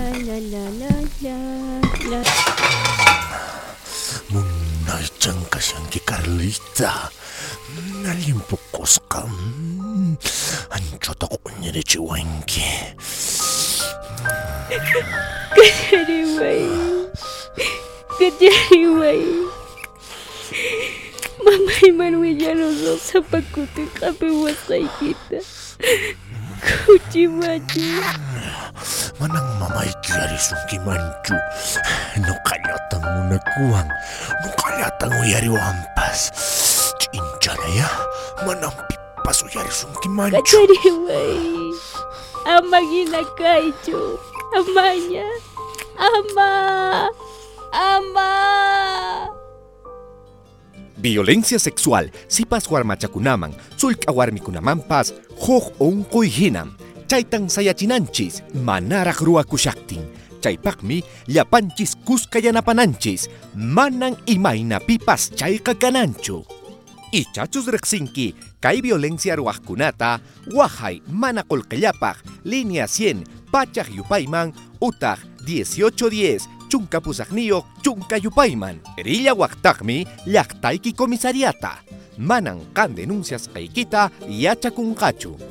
la la la la Carlita api kita Kuci machi Manang mamay kiyari sungki manchu. No kalyatang mo nagkuwang. No kalyatang mo yari wampas. Chincha na ya. Manang pipaso yari sungki manchu. Kajariway. Ama ginakaicho. Amanya. Ama. Ama. Violencia sexual, sipas kunamampas, hoj onkoy hinam, chaytan sayachinanchis, manarak ruakushaktin, chaypakmi llapanchis kuskayanapananchis, manan imayna pipas chayqa kananchu. Ichachus reqsinki, kay violencia ruajkunata, wajay mana línea 100, pachaj yupayman, utaq 1810, chunka pusaqniyuq chunka yupayman. Erilla waqtaqmi llaqtayki comisariata. Manan kan denuncias qaykita yachakunqachu.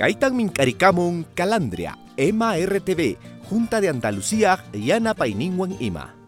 Kaytan mink'arikamun Calandria, EMA RTV, Junta de Andalucía, Yana Paininwan Ima.